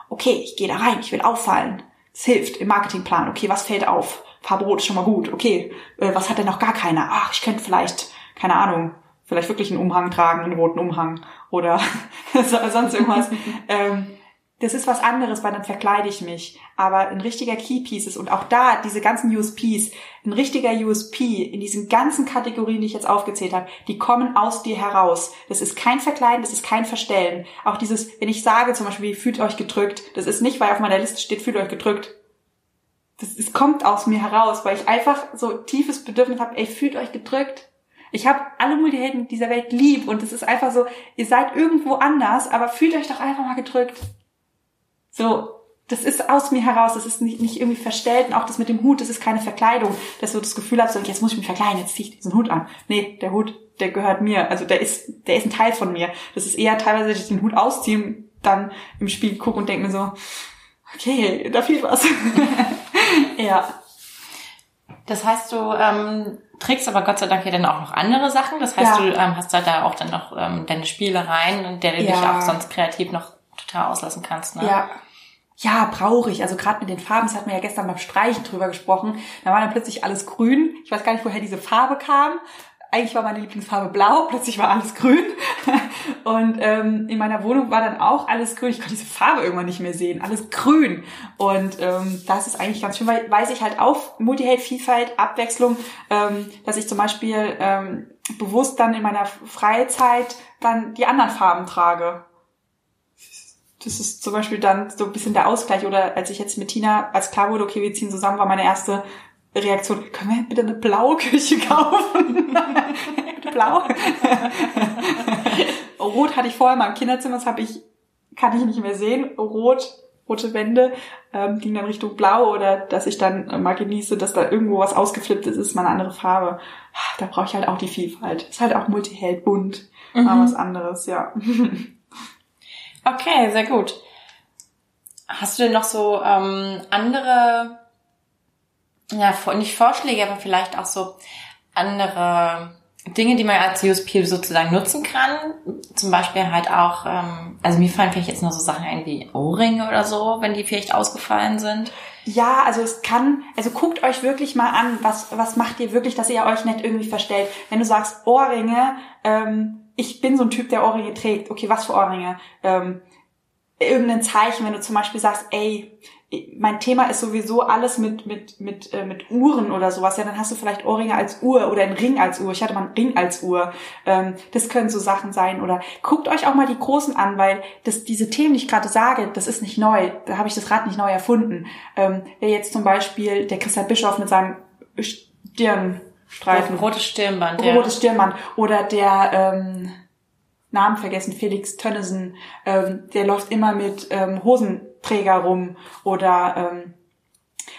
okay, ich gehe da rein, ich will auffallen. Das hilft im Marketingplan. Okay, was fällt auf? Farbe Rot ist schon mal gut. Okay, äh, was hat denn noch gar keiner? Ach, ich könnte vielleicht, keine Ahnung, vielleicht wirklich einen Umhang tragen, einen roten Umhang oder sonst irgendwas. ähm, das ist was anderes, weil dann verkleide ich mich. Aber ein richtiger Keypiece ist und auch da diese ganzen USPs, ein richtiger USP in diesen ganzen Kategorien, die ich jetzt aufgezählt habe, die kommen aus dir heraus. Das ist kein Verkleiden, das ist kein Verstellen. Auch dieses, wenn ich sage zum Beispiel, fühlt euch gedrückt, das ist nicht, weil auf meiner Liste steht, fühlt euch gedrückt. Das, das kommt aus mir heraus, weil ich einfach so tiefes Bedürfnis habe, ey, fühlt euch gedrückt. Ich habe alle Multihelden dieser Welt lieb und es ist einfach so, ihr seid irgendwo anders, aber fühlt euch doch einfach mal gedrückt. So, das ist aus mir heraus, das ist nicht, nicht irgendwie verstellt und auch das mit dem Hut, das ist keine Verkleidung, dass du das Gefühl hast, so, jetzt muss ich mich verkleiden, jetzt ziehe ich diesen Hut an. Nee, der Hut, der gehört mir, also der ist, der ist ein Teil von mir. Das ist eher teilweise, dass ich den Hut ausziehe, dann im Spiel gucke und denke mir so, okay, da fehlt was. ja. Das heißt, du ähm, trägst aber Gott sei Dank ja dann auch noch andere Sachen. Das heißt, ja. du ähm, hast da auch dann noch ähm, deine Spielereien, in der du ja. dich auch sonst kreativ noch total auslassen kannst. Ne? Ja, ja, brauche ich. Also gerade mit den Farben, das hatten wir ja gestern beim Streichen drüber gesprochen. Da war dann plötzlich alles grün. Ich weiß gar nicht, woher diese Farbe kam. eigentlich war meine Lieblingsfarbe blau, plötzlich war alles grün. Und ähm, in meiner Wohnung war dann auch alles grün. Ich konnte diese Farbe irgendwann nicht mehr sehen. Alles grün. Und ähm, das ist eigentlich ganz schön, weil weiß ich halt auf Multiheld, Vielfalt, Abwechslung, ähm, dass ich zum Beispiel ähm, bewusst dann in meiner Freizeit dann die anderen Farben trage. Das ist zum Beispiel dann so ein bisschen der Ausgleich. Oder als ich jetzt mit Tina, als klar wurde, okay, wir ziehen zusammen, war meine erste Reaktion, können wir bitte eine blaue Küche kaufen? Blau? Rot hatte ich vorher mal im Kinderzimmer, das habe ich, kann ich nicht mehr sehen. Rot, rote Wände, ähm, ging dann Richtung Blau oder dass ich dann mal genieße, dass da irgendwo was ausgeflippt ist, ist mal eine andere Farbe. Da brauche ich halt auch die Vielfalt. Ist halt auch Multiheld, bunt, mhm. mal was anderes, ja. okay, sehr gut. Hast du denn noch so ähm, andere ja, nicht Vorschläge, aber vielleicht auch so andere Dinge, die man als USP sozusagen nutzen kann. Zum Beispiel halt auch, ähm, also mir fallen vielleicht jetzt nur so Sachen ein wie Ohrringe oder so, wenn die vielleicht ausgefallen sind. Ja, also es kann, also guckt euch wirklich mal an, was, was macht ihr wirklich, dass ihr euch nicht irgendwie verstellt. Wenn du sagst Ohrringe, ähm, ich bin so ein Typ, der Ohrringe trägt. Okay, was für Ohrringe? Ähm, irgendein Zeichen, wenn du zum Beispiel sagst, ey, mein Thema ist sowieso alles mit mit mit äh, mit Uhren oder sowas. Ja, dann hast du vielleicht Ohrringe als Uhr oder einen Ring als Uhr. Ich hatte mal einen Ring als Uhr. Ähm, das können so Sachen sein. Oder guckt euch auch mal die großen an, weil das diese Themen, die ich gerade sage, das ist nicht neu. Da habe ich das Rad nicht neu erfunden. Ähm, wer jetzt zum Beispiel der Christian Bischof mit seinem Stirnstreifen, rotes Stirnband, ja. rotes Stirnband oder der ähm, Namen vergessen, Felix Tönnissen, ähm, der läuft immer mit ähm, Hosenträger rum oder ähm,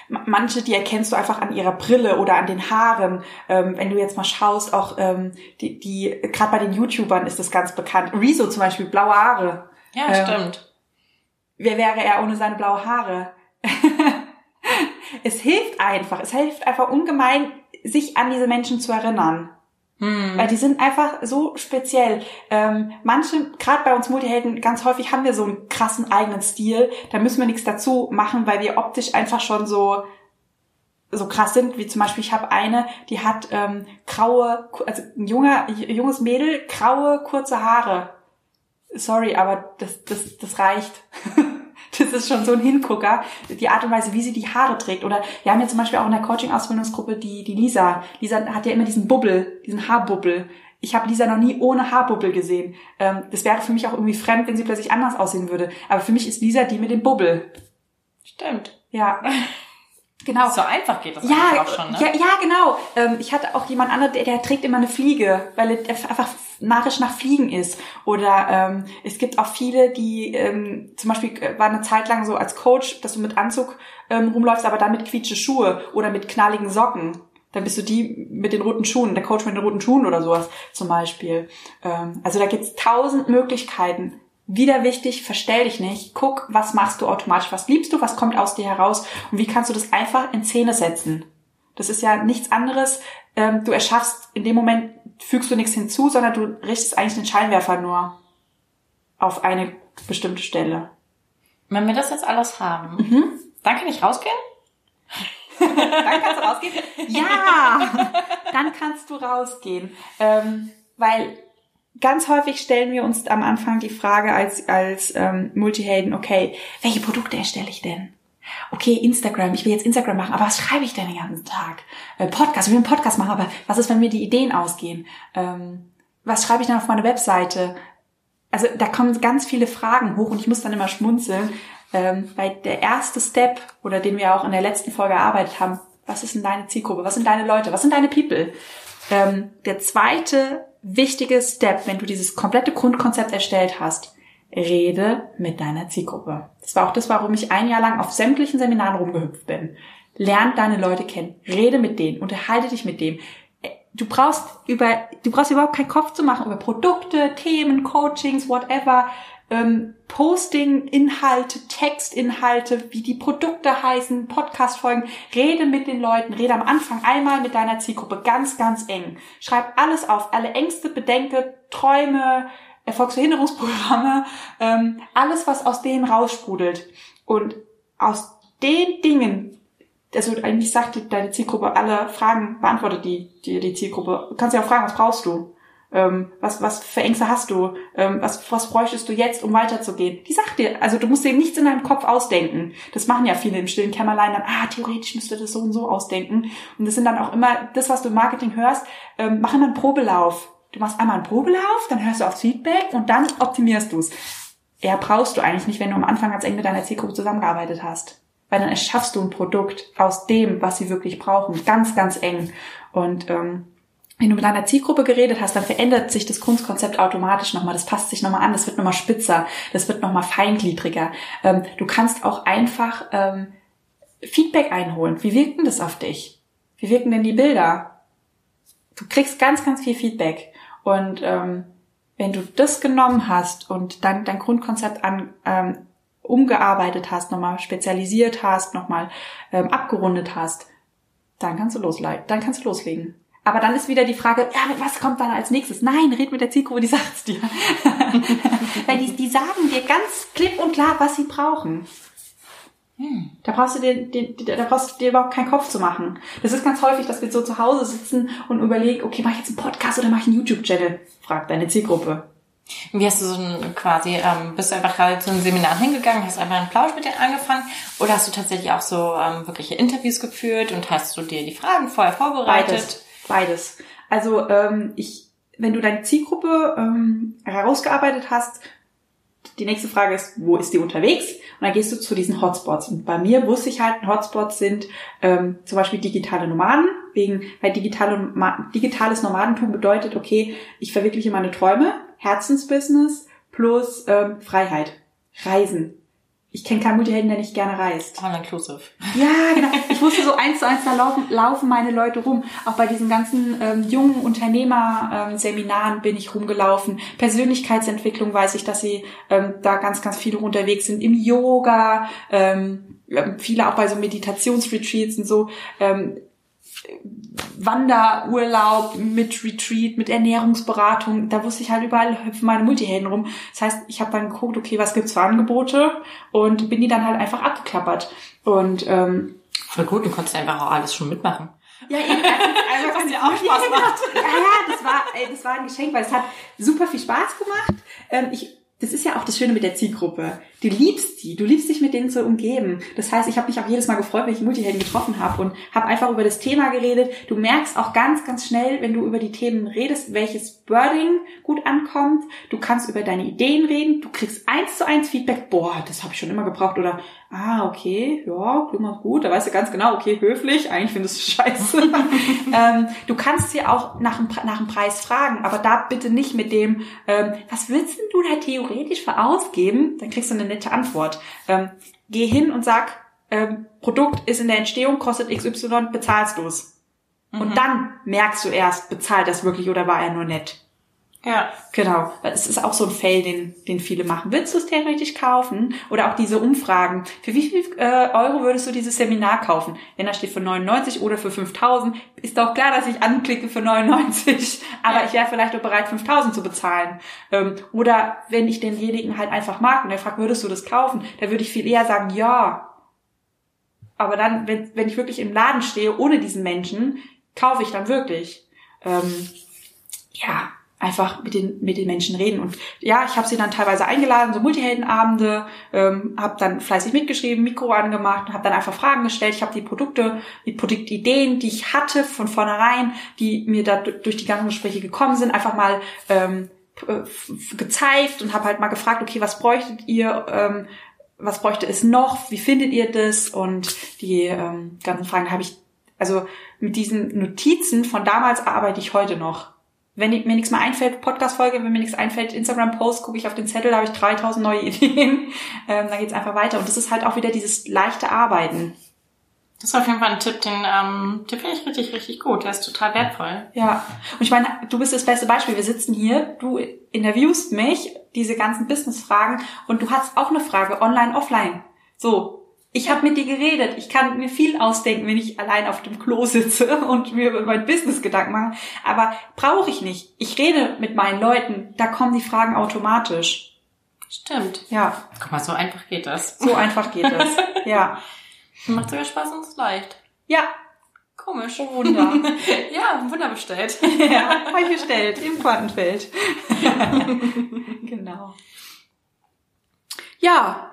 manche, die erkennst du einfach an ihrer Brille oder an den Haaren. Ähm, wenn du jetzt mal schaust, auch ähm, die, die gerade bei den YouTubern ist das ganz bekannt. Rezo zum Beispiel, blaue Haare. Ja, ähm, stimmt. Wer wäre er ohne seine blaue Haare? es hilft einfach. Es hilft einfach ungemein, sich an diese Menschen zu erinnern. Hm. Weil die sind einfach so speziell. Ähm, manche, gerade bei uns Multihelden, ganz häufig haben wir so einen krassen eigenen Stil. Da müssen wir nichts dazu machen, weil wir optisch einfach schon so so krass sind, wie zum Beispiel ich habe eine, die hat ähm, graue, also ein junger, junges Mädel, graue, kurze Haare. Sorry, aber das, das, das reicht. Das ist schon so ein Hingucker, die Art und Weise, wie sie die Haare trägt. Oder wir haben ja zum Beispiel auch in der Coaching-Ausbildungsgruppe die, die Lisa. Lisa hat ja immer diesen Bubbel, diesen Haarbubbel. Ich habe Lisa noch nie ohne Haarbubbel gesehen. Ähm, das wäre für mich auch irgendwie fremd, wenn sie plötzlich anders aussehen würde. Aber für mich ist Lisa die mit dem Bubbel. Stimmt. Ja. Genau. So einfach geht das ja, auch schon, ne? Ja, ja genau. Ähm, ich hatte auch jemand anderen, der, der trägt immer eine Fliege, weil er einfach narisch nach Fliegen ist. Oder ähm, es gibt auch viele, die ähm, zum Beispiel äh, war eine Zeit lang so als Coach, dass du mit Anzug ähm, rumläufst, aber dann mit quietsche Schuhe oder mit knalligen Socken. Dann bist du die mit den roten Schuhen, der Coach mit den roten Schuhen oder sowas zum Beispiel. Ähm, also da gibt's tausend Möglichkeiten. Wieder wichtig, verstell dich nicht. Guck, was machst du automatisch, was liebst du, was kommt aus dir heraus und wie kannst du das einfach in Szene setzen. Das ist ja nichts anderes. Ähm, du erschaffst in dem Moment fügst du nichts hinzu, sondern du richtest eigentlich den Scheinwerfer nur auf eine bestimmte Stelle. Wenn wir das jetzt alles haben, mhm. dann kann ich rausgehen? dann kannst du rausgehen? Ja, dann kannst du rausgehen. Ähm, weil ganz häufig stellen wir uns am Anfang die Frage als, als ähm, Multihelden, okay, welche Produkte erstelle ich denn? okay, Instagram, ich will jetzt Instagram machen, aber was schreibe ich denn den ganzen Tag? Äh, Podcast, ich will einen Podcast machen, aber was ist, wenn mir die Ideen ausgehen? Ähm, was schreibe ich dann auf meine Webseite? Also da kommen ganz viele Fragen hoch und ich muss dann immer schmunzeln, ähm, weil der erste Step oder den wir auch in der letzten Folge erarbeitet haben, was ist denn deine Zielgruppe? Was sind deine Leute? Was sind deine People? Ähm, der zweite wichtige Step, wenn du dieses komplette Grundkonzept erstellt hast, Rede mit deiner Zielgruppe. Das war auch das, warum ich ein Jahr lang auf sämtlichen Seminaren rumgehüpft bin. Lern deine Leute kennen, rede mit denen, unterhalte dich mit dem. Du brauchst über, du brauchst überhaupt keinen Kopf zu machen über Produkte, Themen, Coachings, whatever, ähm, Posting, Inhalte, Textinhalte, wie die Produkte heißen, Podcast-Folgen. Rede mit den Leuten, rede am Anfang einmal mit deiner Zielgruppe ganz, ganz eng. Schreib alles auf, alle Ängste, Bedenke, Träume, Erfolgsverhinderungsprogramme, ähm, alles, was aus denen raussprudelt. Und aus den Dingen, also eigentlich sagt deine Zielgruppe alle Fragen, beantwortet die, die, die Zielgruppe. Du kannst ja auch fragen, was brauchst du? Ähm, was, was für Ängste hast du? Ähm, was, was bräuchtest du jetzt, um weiterzugehen? Die sagt dir, also du musst dir nichts in deinem Kopf ausdenken. Das machen ja viele im stillen Kämmerlein dann, ah, theoretisch müsste das so und so ausdenken. Und das sind dann auch immer, das, was du im Marketing hörst, ähm, mach immer einen Probelauf. Du machst einmal einen Probelauf, dann hörst du aufs Feedback und dann optimierst du es. Eher brauchst du eigentlich nicht, wenn du am Anfang ganz eng mit deiner Zielgruppe zusammengearbeitet hast weil dann erschaffst du ein Produkt aus dem, was sie wirklich brauchen, ganz, ganz eng. Und ähm, wenn du mit deiner Zielgruppe geredet hast, dann verändert sich das Kunstkonzept automatisch nochmal. Das passt sich nochmal an, das wird nochmal spitzer, das wird nochmal feingliedriger. Ähm, du kannst auch einfach ähm, Feedback einholen. Wie wirkt denn das auf dich? Wie wirken denn die Bilder? Du kriegst ganz, ganz viel Feedback. Und ähm, wenn du das genommen hast und dann dein Grundkonzept an, ähm, umgearbeitet hast, nochmal spezialisiert hast, nochmal ähm, abgerundet hast, dann kannst du loslegen. Dann kannst du loslegen. Aber dann ist wieder die Frage, ja, was kommt dann als nächstes? Nein, red mit der Zielgruppe, die sagt's dir. Weil die, die sagen dir ganz klipp und klar, was sie brauchen. Hm. Da brauchst du dir, dir, da brauchst du dir überhaupt keinen Kopf zu machen. Das ist ganz häufig, dass wir so zu Hause sitzen und überlegen, okay, mach ich jetzt einen Podcast oder mach ich einen YouTube-Channel? Fragt deine Zielgruppe. Wie hast du so ein, quasi, ähm, bist du einfach halt zu einem Seminar hingegangen, hast einfach einen Plausch mit denen angefangen oder hast du tatsächlich auch so ähm, wirkliche Interviews geführt und hast du dir die Fragen vorher vorbereitet? Beides. Beides. Also ähm, ich, wenn du deine Zielgruppe ähm, herausgearbeitet hast, die nächste Frage ist, wo ist die unterwegs? Und dann gehst du zu diesen Hotspots. Und bei mir wusste ich halt, Hotspots sind ähm, zum Beispiel digitale Nomaden, wegen, weil digitale, digitales Nomadentum bedeutet, okay, ich verwirkliche meine Träume, Herzensbusiness plus ähm, Freiheit. Reisen. Ich kenne keinen Multihelden, der nicht gerne reist. All inclusive. Ja, genau. Ich wusste so eins zu eins, da laufen, laufen meine Leute rum. Auch bei diesen ganzen ähm, jungen Unternehmer-Seminaren ähm, bin ich rumgelaufen. Persönlichkeitsentwicklung weiß ich, dass sie ähm, da ganz, ganz viele unterwegs sind. Im Yoga, ähm, viele auch bei so Meditationsretreats und so. Ähm, Wanderurlaub mit Retreat, mit Ernährungsberatung. Da wusste ich halt überall hüpfen meine Multihelden rum. Das heißt, ich habe dann geguckt, okay, was gibt's für Angebote und bin die dann halt einfach abgeklappert. Und ähm, voll gut, du konntest einfach auch alles schon mitmachen. Ja, eben. Also, was dir auch Spaß macht. Ja, ja, das war, das war ein Geschenk, weil es hat super viel Spaß gemacht. Ähm, ich das ist ja auch das Schöne mit der Zielgruppe. Du liebst die, du liebst dich mit denen zu umgeben. Das heißt, ich habe mich auch jedes Mal gefreut, wenn ich Multihelden getroffen habe und habe einfach über das Thema geredet. Du merkst auch ganz, ganz schnell, wenn du über die Themen redest, welches Wording gut ankommt. Du kannst über deine Ideen reden. Du kriegst eins zu eins Feedback. Boah, das habe ich schon immer gebraucht. Oder, ah, okay, ja, klingt gut. Da weißt du ganz genau, okay, höflich. Eigentlich findest du scheiße. ähm, du kannst sie auch nach dem, nach dem Preis fragen, aber da bitte nicht mit dem, ähm, was willst denn du da theoretisch für ausgeben? Dann kriegst du eine nette Antwort. Ähm, geh hin und sag, ähm, Produkt ist in der Entstehung, kostet XY, bezahlst du es. Mhm. Und dann merkst du erst, bezahlt das wirklich oder war er nur nett. Ja. Genau. Es ist auch so ein Fail, den, den viele machen. Willst du es theoretisch kaufen? Oder auch diese Umfragen. Für wie viel äh, Euro würdest du dieses Seminar kaufen? Wenn da steht für 99 oder für 5000, ist doch klar, dass ich anklicke für 99. Aber ja. ich wäre vielleicht auch bereit, 5000 zu bezahlen. Ähm, oder wenn ich denjenigen halt einfach mag und er fragt, würdest du das kaufen? Da würde ich viel eher sagen, ja. Aber dann, wenn, wenn ich wirklich im Laden stehe, ohne diesen Menschen, kaufe ich dann wirklich. Ähm, ja, einfach mit den mit den Menschen reden. Und ja ich habe sie dann teilweise eingeladen so Multiheldenabende ähm, habe dann fleißig mitgeschrieben Mikro angemacht habe dann einfach Fragen gestellt. Ich habe die Produkte die Produktideen die ich hatte von vornherein die mir da durch die ganzen Gespräche gekommen sind einfach mal ähm, gezeigt und habe halt mal gefragt okay was bräuchtet ihr ähm, was bräuchte es noch? Wie findet ihr das? Und die ähm, ganzen Fragen habe ich also mit diesen Notizen von damals arbeite ich heute noch wenn mir nichts mehr einfällt, Podcast-Folge, wenn mir nichts einfällt, Instagram-Post, gucke ich auf den Zettel, da habe ich 3000 neue Ideen. Ähm, dann geht's einfach weiter. Und das ist halt auch wieder dieses leichte Arbeiten. Das ist auf jeden Fall ein Tipp, den, ähm, den finde ich richtig, richtig gut. Der ist total wertvoll. Ja. Und ich meine, du bist das beste Beispiel. Wir sitzen hier, du interviewst mich, diese ganzen Business-Fragen, und du hast auch eine Frage, online, offline. So, ich habe mit dir geredet. Ich kann mir viel ausdenken, wenn ich allein auf dem Klo sitze und mir über mein Business Gedanken mache. Aber brauche ich nicht. Ich rede mit meinen Leuten. Da kommen die Fragen automatisch. Stimmt. Ja. Guck mal, so einfach geht das. So einfach geht das. Ja. Macht sogar Spaß und ist leicht. Ja. Komisch. Wunder. ja, Wunder bestellt. ja, habe ich bestellt im Quantenfeld. genau. Ja,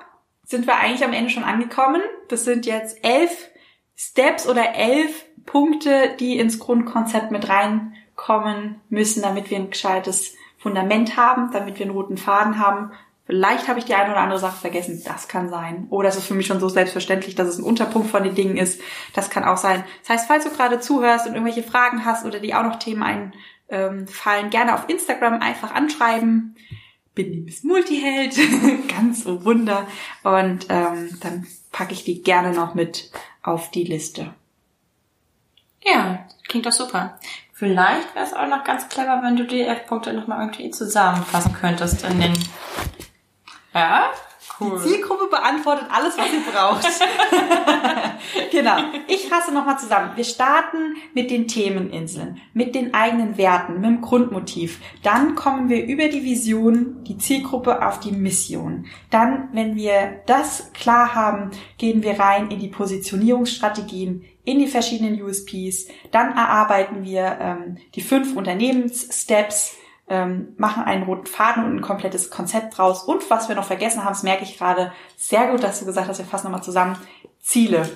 sind wir eigentlich am Ende schon angekommen. Das sind jetzt elf Steps oder elf Punkte, die ins Grundkonzept mit reinkommen müssen, damit wir ein gescheites Fundament haben, damit wir einen roten Faden haben. Vielleicht habe ich die eine oder andere Sache vergessen. Das kann sein. Oder es ist für mich schon so selbstverständlich, dass es ein Unterpunkt von den Dingen ist. Das kann auch sein. Das heißt, falls du gerade zuhörst und irgendwelche Fragen hast oder die auch noch Themen einfallen, gerne auf Instagram einfach anschreiben. Bin die Miss Multiheld. Ganz so Wunder. Und ähm, dann packe ich die gerne noch mit auf die Liste. Ja, klingt doch super. Vielleicht wäre es auch noch ganz clever, wenn du die elf Punkte nochmal irgendwie zusammenfassen könntest in den... Ja? Cool. Die Zielgruppe beantwortet alles, was ihr braucht. genau. Ich fasse nochmal zusammen. Wir starten mit den Themeninseln, mit den eigenen Werten, mit dem Grundmotiv. Dann kommen wir über die Vision, die Zielgruppe auf die Mission. Dann, wenn wir das klar haben, gehen wir rein in die Positionierungsstrategien, in die verschiedenen USPs. Dann erarbeiten wir ähm, die fünf Unternehmenssteps, ähm, machen einen roten Faden und ein komplettes Konzept draus. Und was wir noch vergessen haben, das merke ich gerade, sehr gut, dass du gesagt hast, wir fassen nochmal zusammen, Ziele.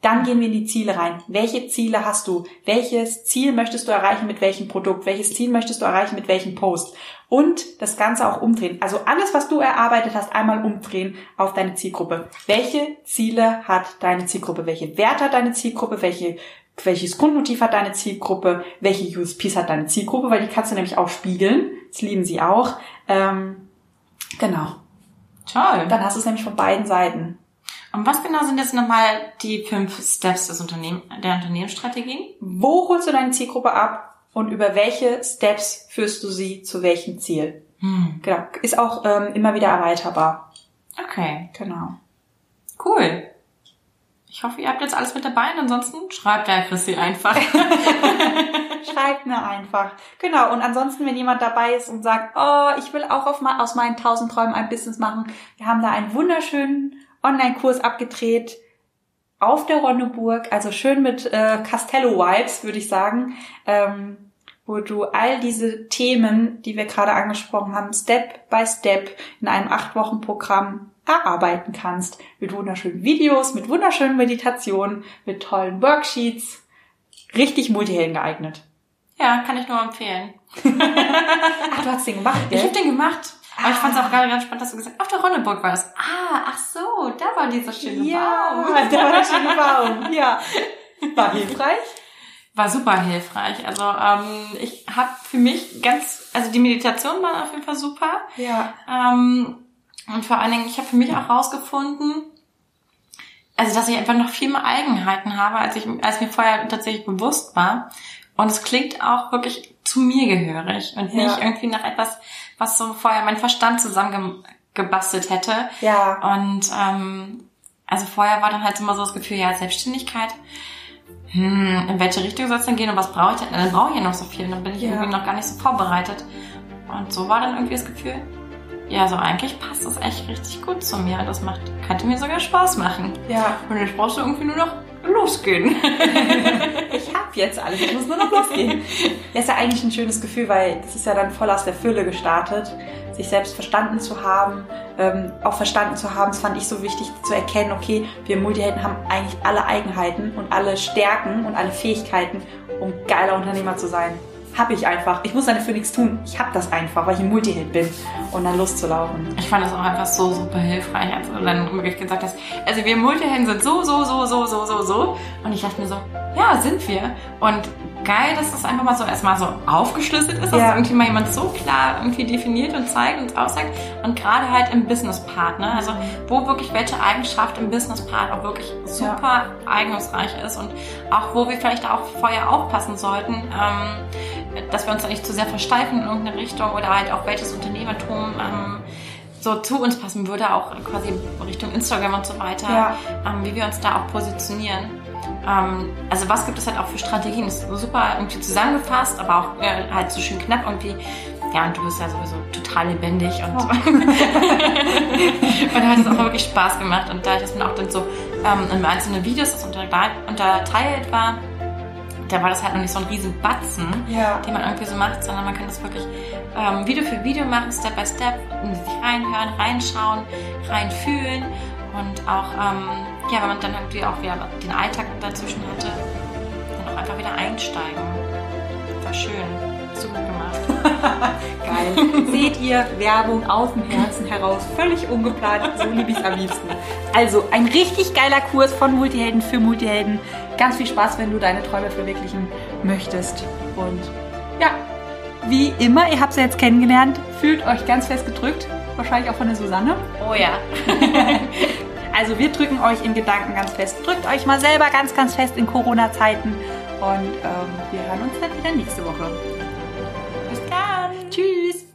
Dann gehen wir in die Ziele rein. Welche Ziele hast du? Welches Ziel möchtest du erreichen mit welchem Produkt? Welches Ziel möchtest du erreichen mit welchem Post? Und das Ganze auch umdrehen. Also alles, was du erarbeitet hast, einmal umdrehen auf deine Zielgruppe. Welche Ziele hat deine Zielgruppe? Welche Werte hat deine Zielgruppe? Welche welches Grundmotiv hat deine Zielgruppe, welche USPs hat deine Zielgruppe, weil die kannst du nämlich auch spiegeln. Das lieben sie auch. Ähm, genau. Toll. Dann hast du es nämlich von beiden Seiten. Und was genau sind jetzt nochmal die fünf Steps des Unternehmen, der Unternehmensstrategien? Wo holst du deine Zielgruppe ab und über welche Steps führst du sie zu welchem Ziel? Hm. Genau. Ist auch ähm, immer wieder erweiterbar. Okay. Genau. Cool. Ich hoffe, ihr habt jetzt alles mit dabei und ansonsten schreibt der Christi einfach. schreibt mir einfach. Genau. Und ansonsten, wenn jemand dabei ist und sagt, oh, ich will auch auf, aus meinen tausend Träumen ein Business machen, wir haben da einen wunderschönen Online-Kurs abgedreht auf der Ronneburg, also schön mit äh, Castello-Vibes, würde ich sagen, ähm, wo du all diese Themen, die wir gerade angesprochen haben, Step by Step in einem acht Wochen Programm erarbeiten kannst. Mit wunderschönen Videos, mit wunderschönen Meditationen, mit tollen Worksheets. Richtig Multihelden geeignet. Ja, kann ich nur empfehlen. ach, du hast den gemacht, gell? Ich habe den gemacht. Aber ich fand es auch gerade ganz spannend, dass du gesagt hast, auf der Ronneburg war das. Ah, ach so, da war dieser schöne ja, Baum. Ja, da war der schöne Baum. Ja. War hilfreich? War super hilfreich. Also ähm, ich habe für mich ganz, also die Meditation war auf jeden Fall super. Ja. Ähm, und vor allen Dingen, ich habe für mich auch rausgefunden, also dass ich einfach noch viel mehr Eigenheiten habe, als ich, als mir vorher tatsächlich bewusst war. Und es klingt auch wirklich zu mir gehörig und nicht ja. irgendwie nach etwas, was so vorher mein Verstand zusammengebastelt hätte. Ja. Und ähm, also vorher war dann halt immer so das Gefühl, ja, Selbstständigkeit, hm, in welche Richtung soll es denn gehen und was brauche ich denn? Dann brauche ich ja noch so viel, dann bin ich ja. irgendwie noch gar nicht so vorbereitet. Und so war dann irgendwie das Gefühl, ja, so eigentlich passt das echt richtig gut zu mir. Das macht, könnte mir sogar Spaß machen. Ja. Und jetzt brauchst du irgendwie nur noch losgehen. ich hab jetzt alles, ich muss nur noch losgehen. Das ist ja eigentlich ein schönes Gefühl, weil das ist ja dann voll aus der Fülle gestartet, sich selbst verstanden zu haben, ähm, auch verstanden zu haben, das fand ich so wichtig zu erkennen, okay, wir Multihelden haben eigentlich alle Eigenheiten und alle Stärken und alle Fähigkeiten, um geiler Unternehmer zu sein habe ich einfach. Ich muss dafür nichts tun. Ich habe das einfach, weil ich ein Multiheld bin und dann loszulaufen. Ich fand das auch einfach so super hilfreich, als du dann wirklich gesagt hast, also wir Multihelden sind so, so, so, so, so, so, so. Und ich dachte mir so, ja, sind wir. Und geil, dass das einfach mal so erstmal so aufgeschlüsselt ist, dass ja. irgendwie mal jemand so klar irgendwie definiert und zeigt und aussagt. Und gerade halt im Business-Part, ne? Also wo wirklich welche Eigenschaft im Business-Part auch wirklich super ja. eignungsreich ist und auch wo wir vielleicht auch vorher aufpassen sollten, ähm, dass wir uns da nicht zu sehr versteifen in irgendeine Richtung oder halt auch welches Unternehmertum ähm, so zu uns passen würde, auch quasi Richtung Instagram und so weiter, ja. ähm, wie wir uns da auch positionieren. Ähm, also was gibt es halt auch für Strategien? Das ist super irgendwie zusammengefasst, aber auch äh, halt so schön knapp irgendwie. Ja, und du bist ja sowieso total lebendig und, oh. und da hat es auch wirklich Spaß gemacht. Und da ist man auch dann so ähm, in einzelne Videos das unterteilt war, da war das halt noch nicht so ein riesen Batzen, Ja. den man irgendwie so macht, sondern man kann das wirklich ähm, Video für Video machen, Step by Step, in sich reinhören, reinschauen, reinfühlen und auch, ähm, ja, wenn man dann irgendwie auch wieder den Alltag dazwischen hatte, dann auch einfach wieder einsteigen. War schön. Super gemacht. Geil. Seht ihr Werbung aus dem Herzen heraus, völlig ungeplant, so liebe ich es am liebsten. Also ein richtig geiler Kurs von Multihelden für Multihelden ganz viel Spaß, wenn du deine Träume verwirklichen möchtest. Und ja, wie immer, ihr habt sie jetzt kennengelernt, fühlt euch ganz fest gedrückt, wahrscheinlich auch von der Susanne. Oh ja. also wir drücken euch in Gedanken ganz fest. Drückt euch mal selber ganz, ganz fest in Corona-Zeiten. Und ähm, wir hören uns dann wieder nächste Woche. Bis dann. Tschüss.